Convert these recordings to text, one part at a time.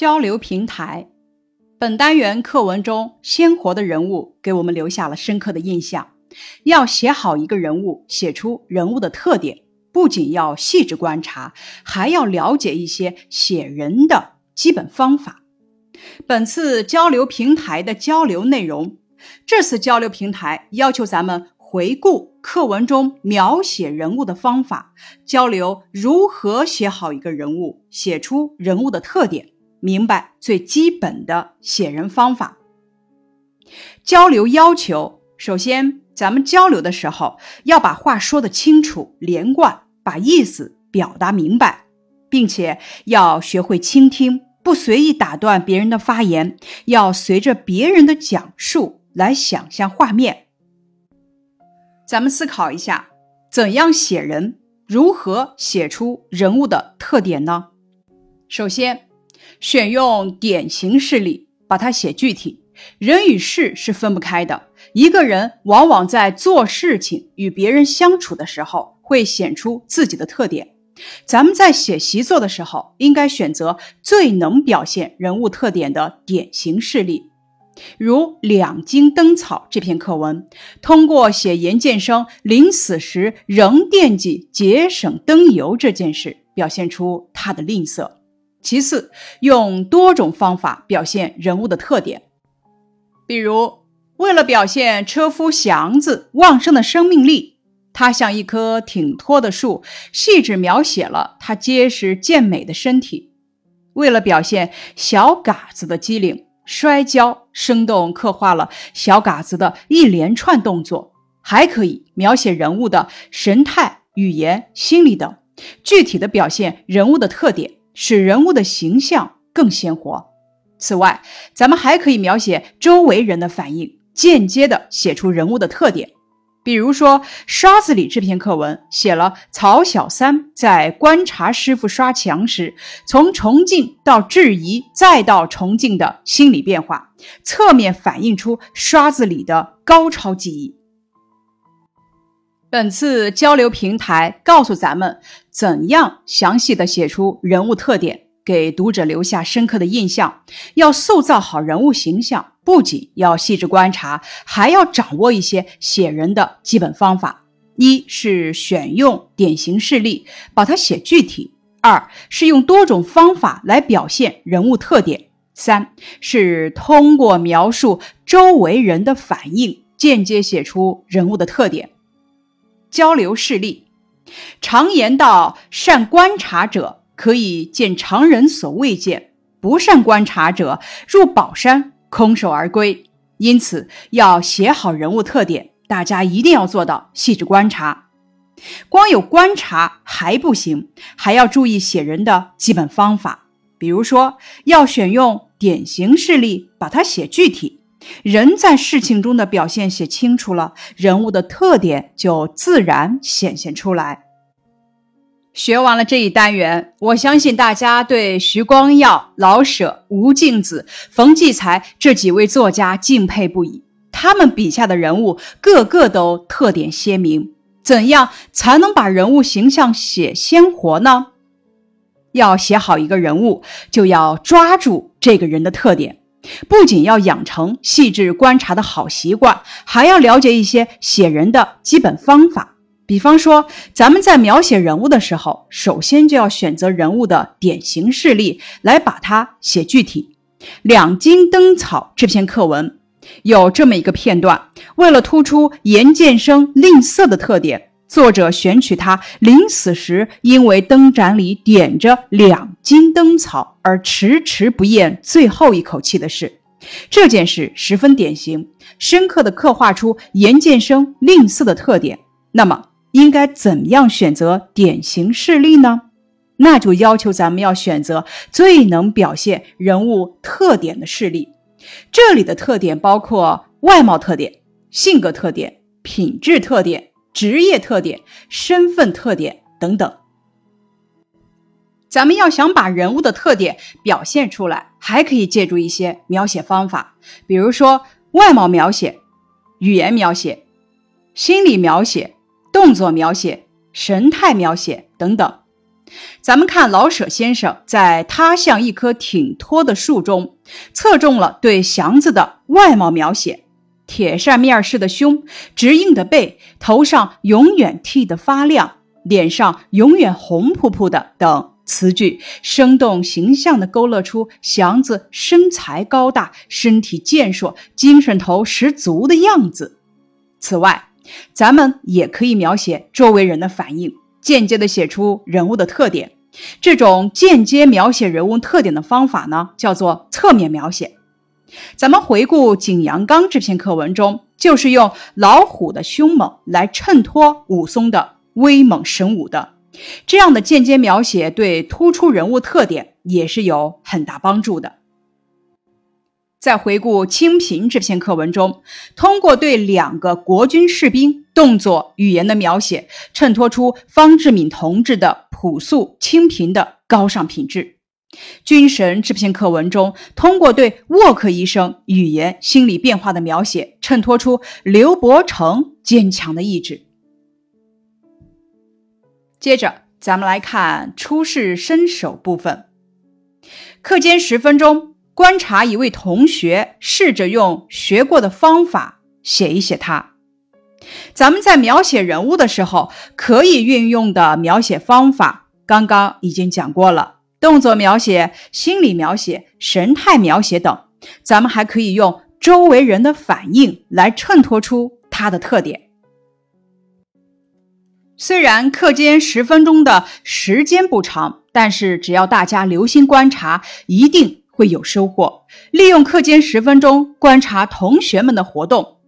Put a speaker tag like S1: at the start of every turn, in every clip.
S1: 交流平台。本单元课文中鲜活的人物给我们留下了深刻的印象。要写好一个人物，写出人物的特点，不仅要细致观察，还要了解一些写人的基本方法。本次交流平台的交流内容，这次交流平台要求咱们回顾课文中描写人物的方法，交流如何写好一个人物，写出人物的特点，明白最基本的写人方法。交流要求，首先，咱们交流的时候要把话说得清楚连贯，把意思表达明白，并且要学会倾听。不随意打断别人的发言，要随着别人的讲述来想象画面。咱们思考一下，怎样写人？如何写出人物的特点呢？首先，选用典型事例，把它写具体。人与事是分不开的，一个人往往在做事情、与别人相处的时候，会显出自己的特点。咱们在写习作的时候，应该选择最能表现人物特点的典型事例，如《两京灯草》这篇课文，通过写严建生临死时仍惦记节省灯油这件事，表现出他的吝啬。其次，用多种方法表现人物的特点，比如为了表现车夫祥子旺盛的生命力。他像一棵挺脱的树，细致描写了他结实健美的身体。为了表现小嘎子的机灵、摔跤，生动刻画了小嘎子的一连串动作。还可以描写人物的神态、语言、心理等，具体的表现人物的特点，使人物的形象更鲜活。此外，咱们还可以描写周围人的反应，间接的写出人物的特点。比如说，《刷子里》这篇课文写了曹小三在观察师傅刷墙时，从崇敬到质疑，再到崇敬的心理变化，侧面反映出刷子里的高超技艺。本次交流平台告诉咱们，怎样详细的写出人物特点。给读者留下深刻的印象。要塑造好人物形象，不仅要细致观察，还要掌握一些写人的基本方法。一是选用典型事例，把它写具体；二是用多种方法来表现人物特点；三是通过描述周围人的反应，间接写出人物的特点。交流事例，常言道：“善观察者。”可以见常人所未见，不善观察者入宝山空手而归。因此，要写好人物特点，大家一定要做到细致观察。光有观察还不行，还要注意写人的基本方法。比如说，要选用典型事例，把它写具体。人在事情中的表现写清楚了，人物的特点就自然显现出来。学完了这一单元，我相信大家对徐光耀、老舍、吴敬梓、冯骥才这几位作家敬佩不已。他们笔下的人物个个都特点鲜明。怎样才能把人物形象写鲜活呢？要写好一个人物，就要抓住这个人的特点，不仅要养成细致观察的好习惯，还要了解一些写人的基本方法。比方说，咱们在描写人物的时候，首先就要选择人物的典型事例来把它写具体。《两茎灯草》这篇课文有这么一个片段，为了突出严建生吝啬的特点，作者选取他临死时因为灯盏里点着两斤灯草而迟迟不咽最后一口气的事。这件事十分典型，深刻地刻画出严建生吝啬的特点。那么，应该怎样选择典型事例呢？那就要求咱们要选择最能表现人物特点的事例。这里的特点包括外貌特点、性格特点、品质特点、职业特点、身份特点等等。咱们要想把人物的特点表现出来，还可以借助一些描写方法，比如说外貌描写、语言描写、心理描写。动作描写、神态描写等等，咱们看老舍先生在《他像一棵挺脱的树》中，侧重了对祥子的外貌描写：铁扇面似的胸，直硬的背，头上永远剃得发亮，脸上永远红扑扑的等词句，生动形象地勾勒出祥子身材高大、身体健硕、精神头十足的样子。此外，咱们也可以描写周围人的反应。间接的写出人物的特点，这种间接描写人物特点的方法呢，叫做侧面描写。咱们回顾《景阳冈》这篇课文中，就是用老虎的凶猛来衬托武松的威猛神武的。这样的间接描写对突出人物特点也是有很大帮助的。在回顾《清平》这篇课文中，通过对两个国军士兵动作、语言的描写，衬托出方志敏同志的朴素清贫的高尚品质。《军神》这篇课文中，通过对沃克医生语言、心理变化的描写，衬托出刘伯承坚强的意志。接着，咱们来看出世身手部分，课间十分钟。观察一位同学，试着用学过的方法写一写他。咱们在描写人物的时候，可以运用的描写方法，刚刚已经讲过了：动作描写、心理描写、神态描写等。咱们还可以用周围人的反应来衬托出他的特点。虽然课间十分钟的时间不长，但是只要大家留心观察，一定。会有收获。利用课间十分钟观察同学们的活动。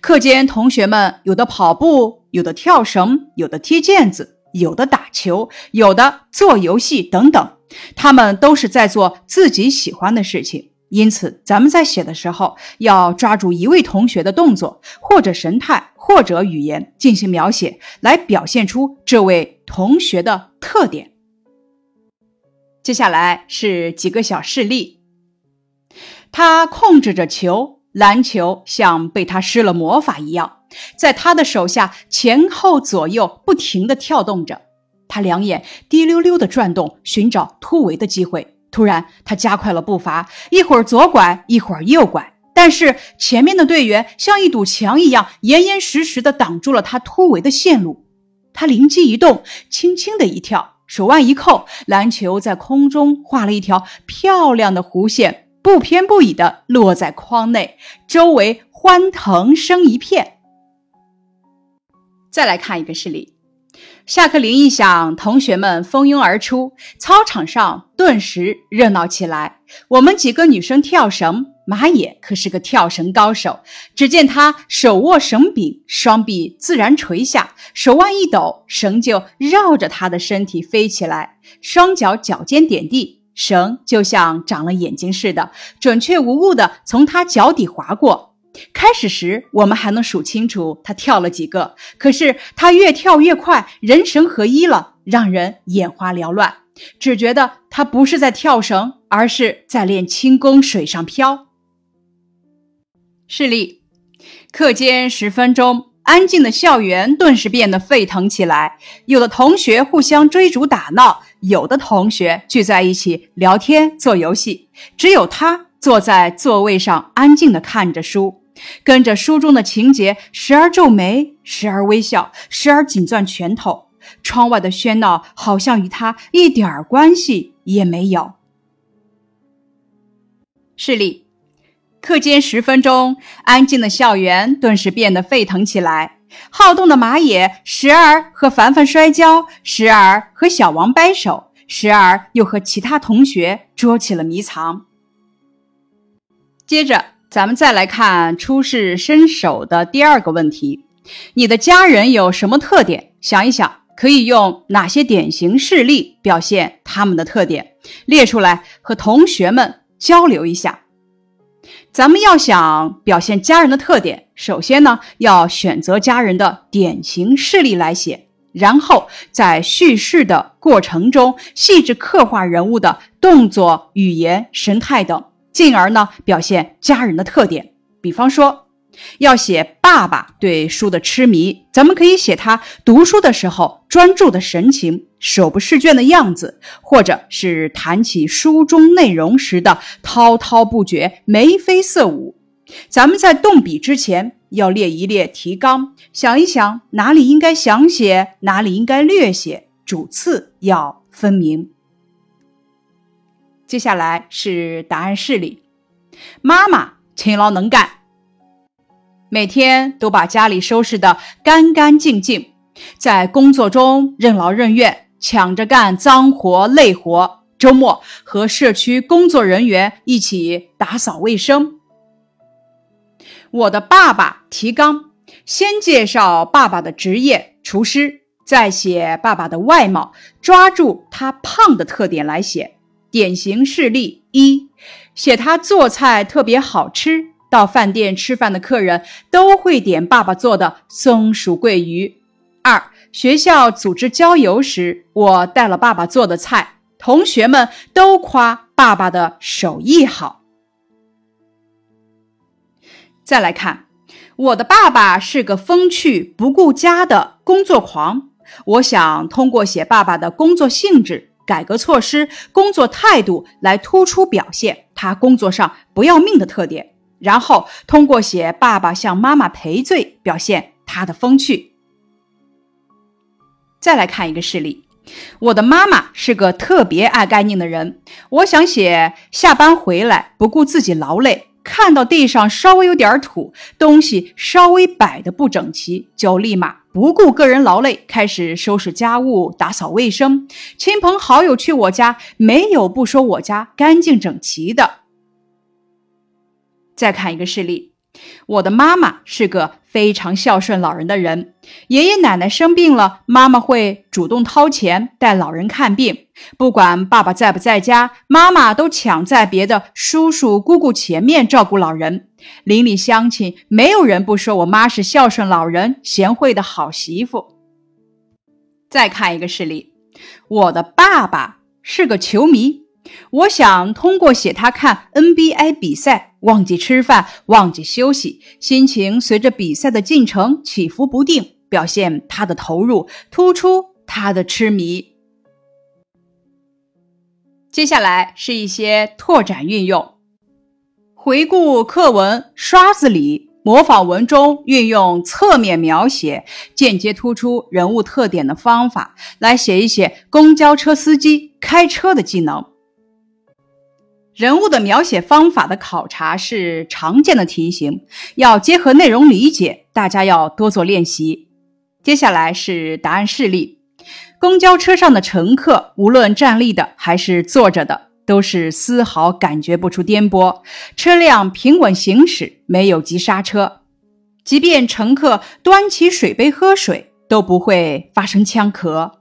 S1: 课间同学们有的跑步，有的跳绳，有的踢毽子，有的打球，有的做游戏等等。他们都是在做自己喜欢的事情。因此，咱们在写的时候要抓住一位同学的动作，或者神态，或者语言进行描写，来表现出这位同学的特点。接下来是几个小事例。他控制着球，篮球像被他施了魔法一样，在他的手下前后左右不停地跳动着。他两眼滴溜溜地转动，寻找突围的机会。突然，他加快了步伐，一会儿左拐，一会儿右拐，但是前面的队员像一堵墙一样，严严实实地挡住了他突围的线路。他灵机一动，轻轻的一跳。手腕一扣，篮球在空中画了一条漂亮的弧线，不偏不倚地落在框内，周围欢腾声一片。再来看一个事例，下课铃一响，同学们蜂拥而出，操场上顿时热闹起来。我们几个女生跳绳。马野可是个跳绳高手，只见他手握绳柄，双臂自然垂下，手腕一抖，绳就绕着他的身体飞起来，双脚脚尖点地，绳就像长了眼睛似的，准确无误地从他脚底划过。开始时我们还能数清楚他跳了几个，可是他越跳越快，人神合一了，让人眼花缭乱，只觉得他不是在跳绳，而是在练轻功，水上漂。示例：课间十分钟，安静的校园顿时变得沸腾起来。有的同学互相追逐打闹，有的同学聚在一起聊天做游戏。只有他坐在座位上，安静地看着书，跟着书中的情节，时而皱眉，时而微笑，时而紧攥拳头。窗外的喧闹好像与他一点儿关系也没有。示例。课间十分钟，安静的校园顿时变得沸腾起来。好动的马野时而和凡凡摔跤，时而和小王掰手，时而又和其他同学捉起了迷藏。接着，咱们再来看出世身手的第二个问题：你的家人有什么特点？想一想，可以用哪些典型事例表现他们的特点？列出来和同学们交流一下。咱们要想表现家人的特点，首先呢要选择家人的典型事例来写，然后在叙事的过程中细致刻画人物的动作、语言、神态等，进而呢表现家人的特点。比方说，要写爸爸对书的痴迷，咱们可以写他读书的时候专注的神情、手不释卷的样子，或者是谈起书中内容时的滔滔不绝、眉飞色舞。咱们在动笔之前要列一列提纲，想一想哪里应该详写，哪里应该略写，主次要分明。接下来是答案示例：妈妈勤劳能干。每天都把家里收拾得干干净净，在工作中任劳任怨，抢着干脏活累活。周末和社区工作人员一起打扫卫生。我的爸爸提纲：先介绍爸爸的职业——厨师，再写爸爸的外貌，抓住他胖的特点来写。典型事例一：写他做菜特别好吃。到饭店吃饭的客人都会点爸爸做的松鼠桂鱼。二，学校组织郊游时，我带了爸爸做的菜，同学们都夸爸爸的手艺好。再来看，我的爸爸是个风趣不顾家的工作狂。我想通过写爸爸的工作性质、改革措施、工作态度来突出表现他工作上不要命的特点。然后通过写爸爸向妈妈赔罪，表现他的风趣。再来看一个事例，我的妈妈是个特别爱干净的人。我想写下班回来不顾自己劳累，看到地上稍微有点土，东西稍微摆的不整齐，就立马不顾个人劳累，开始收拾家务、打扫卫生。亲朋好友去我家，没有不说我家干净整齐的。再看一个事例，我的妈妈是个非常孝顺老人的人。爷爷奶奶生病了，妈妈会主动掏钱带老人看病。不管爸爸在不在家，妈妈都抢在别的叔叔姑姑前面照顾老人。邻里乡亲没有人不说我妈是孝顺老人、贤惠的好媳妇。再看一个事例，我的爸爸是个球迷。我想通过写他看 NBA 比赛，忘记吃饭，忘记休息，心情随着比赛的进程起伏不定，表现他的投入，突出他的痴迷。接下来是一些拓展运用，回顾课文，刷子里模仿文中运用侧面描写，间接突出人物特点的方法，来写一写公交车司机开车的技能。人物的描写方法的考察是常见的题型，要结合内容理解，大家要多做练习。接下来是答案示例：公交车上的乘客，无论站立的还是坐着的，都是丝毫感觉不出颠簸，车辆平稳行驶，没有急刹车。即便乘客端起水杯喝水，都不会发生呛咳。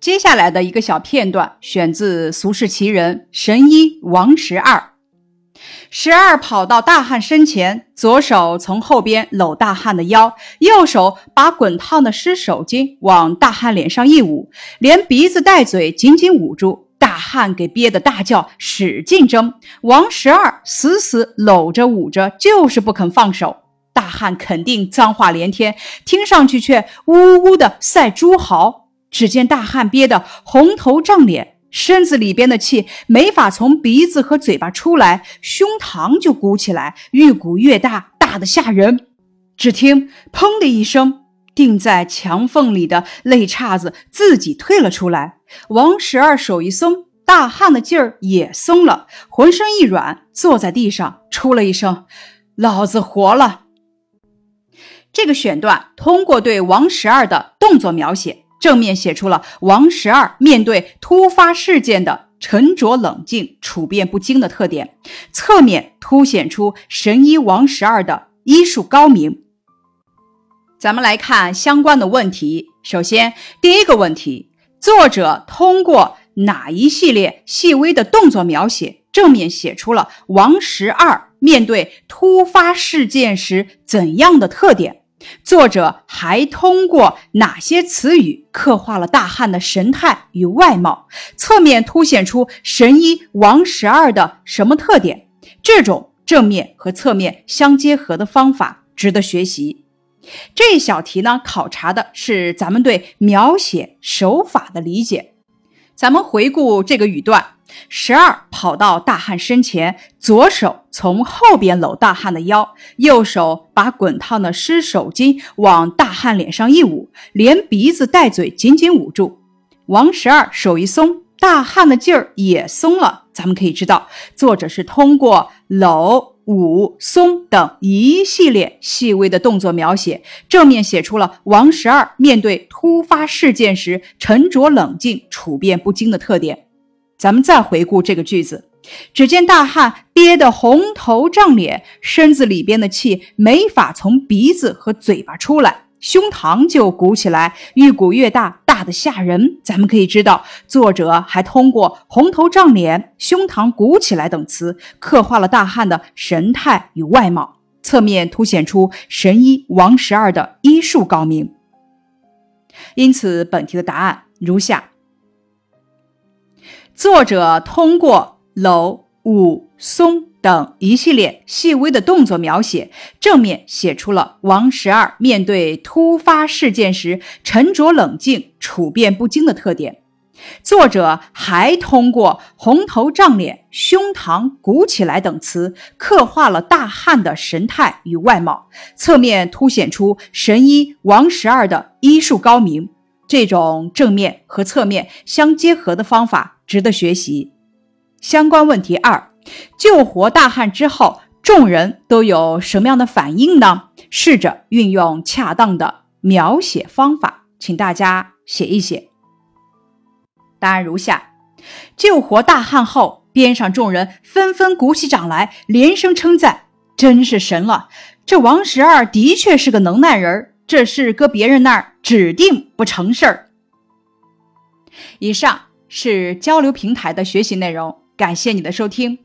S1: 接下来的一个小片段选自《俗世奇人》神医王十二。十二跑到大汉身前，左手从后边搂大汉的腰，右手把滚烫的湿手巾往大汉脸上一捂，连鼻子带嘴紧紧捂住。大汉给憋得大叫，使劲挣。王十二死死搂着捂着，就是不肯放手。大汉肯定脏话连天，听上去却呜呜的赛猪嚎。只见大汉憋得红头胀脸，身子里边的气没法从鼻子和嘴巴出来，胸膛就鼓起来，越鼓越大，大的吓人。只听“砰”的一声，钉在墙缝里的肋叉子自己退了出来。王十二手一松，大汉的劲儿也松了，浑身一软，坐在地上，出了一声：“老子活了。”这个选段通过对王十二的动作描写。正面写出了王十二面对突发事件的沉着冷静、处变不惊的特点，侧面凸显出神医王十二的医术高明。咱们来看相关的问题。首先，第一个问题，作者通过哪一系列细微的动作描写，正面写出了王十二面对突发事件时怎样的特点？作者还通过哪些词语刻画了大汉的神态与外貌？侧面凸显出神医王十二的什么特点？这种正面和侧面相结合的方法值得学习。这一小题呢，考察的是咱们对描写手法的理解。咱们回顾这个语段：十二跑到大汉身前，左手从后边搂大汉的腰，右手把滚烫的湿手巾往大汉脸上一捂，连鼻子带嘴紧紧捂住。王十二手一松，大汉的劲儿也松了。咱们可以知道，作者是通过搂。捂松等一系列细微的动作描写，正面写出了王十二面对突发事件时沉着冷静、处变不惊的特点。咱们再回顾这个句子，只见大汉憋得红头胀脸，身子里边的气没法从鼻子和嘴巴出来。胸膛就鼓起来，越鼓越大，大的吓人。咱们可以知道，作者还通过“红头胀脸”“胸膛鼓起来”等词，刻画了大汉的神态与外貌，侧面凸显出神医王十二的医术高明。因此，本题的答案如下：作者通过搂、捂、松。等一系列细微的动作描写，正面写出了王十二面对突发事件时沉着冷静、处变不惊的特点。作者还通过“红头胀脸”“胸膛鼓起来”等词，刻画了大汉的神态与外貌，侧面凸显出神医王十二的医术高明。这种正面和侧面相结合的方法值得学习。相关问题二。救活大汉之后，众人都有什么样的反应呢？试着运用恰当的描写方法，请大家写一写。答案如下：救活大汉后，边上众人纷纷鼓起掌来，连声称赞：“真是神了！这王十二的确是个能耐人，这事搁别人那儿指定不成事儿。”以上是交流平台的学习内容，感谢你的收听。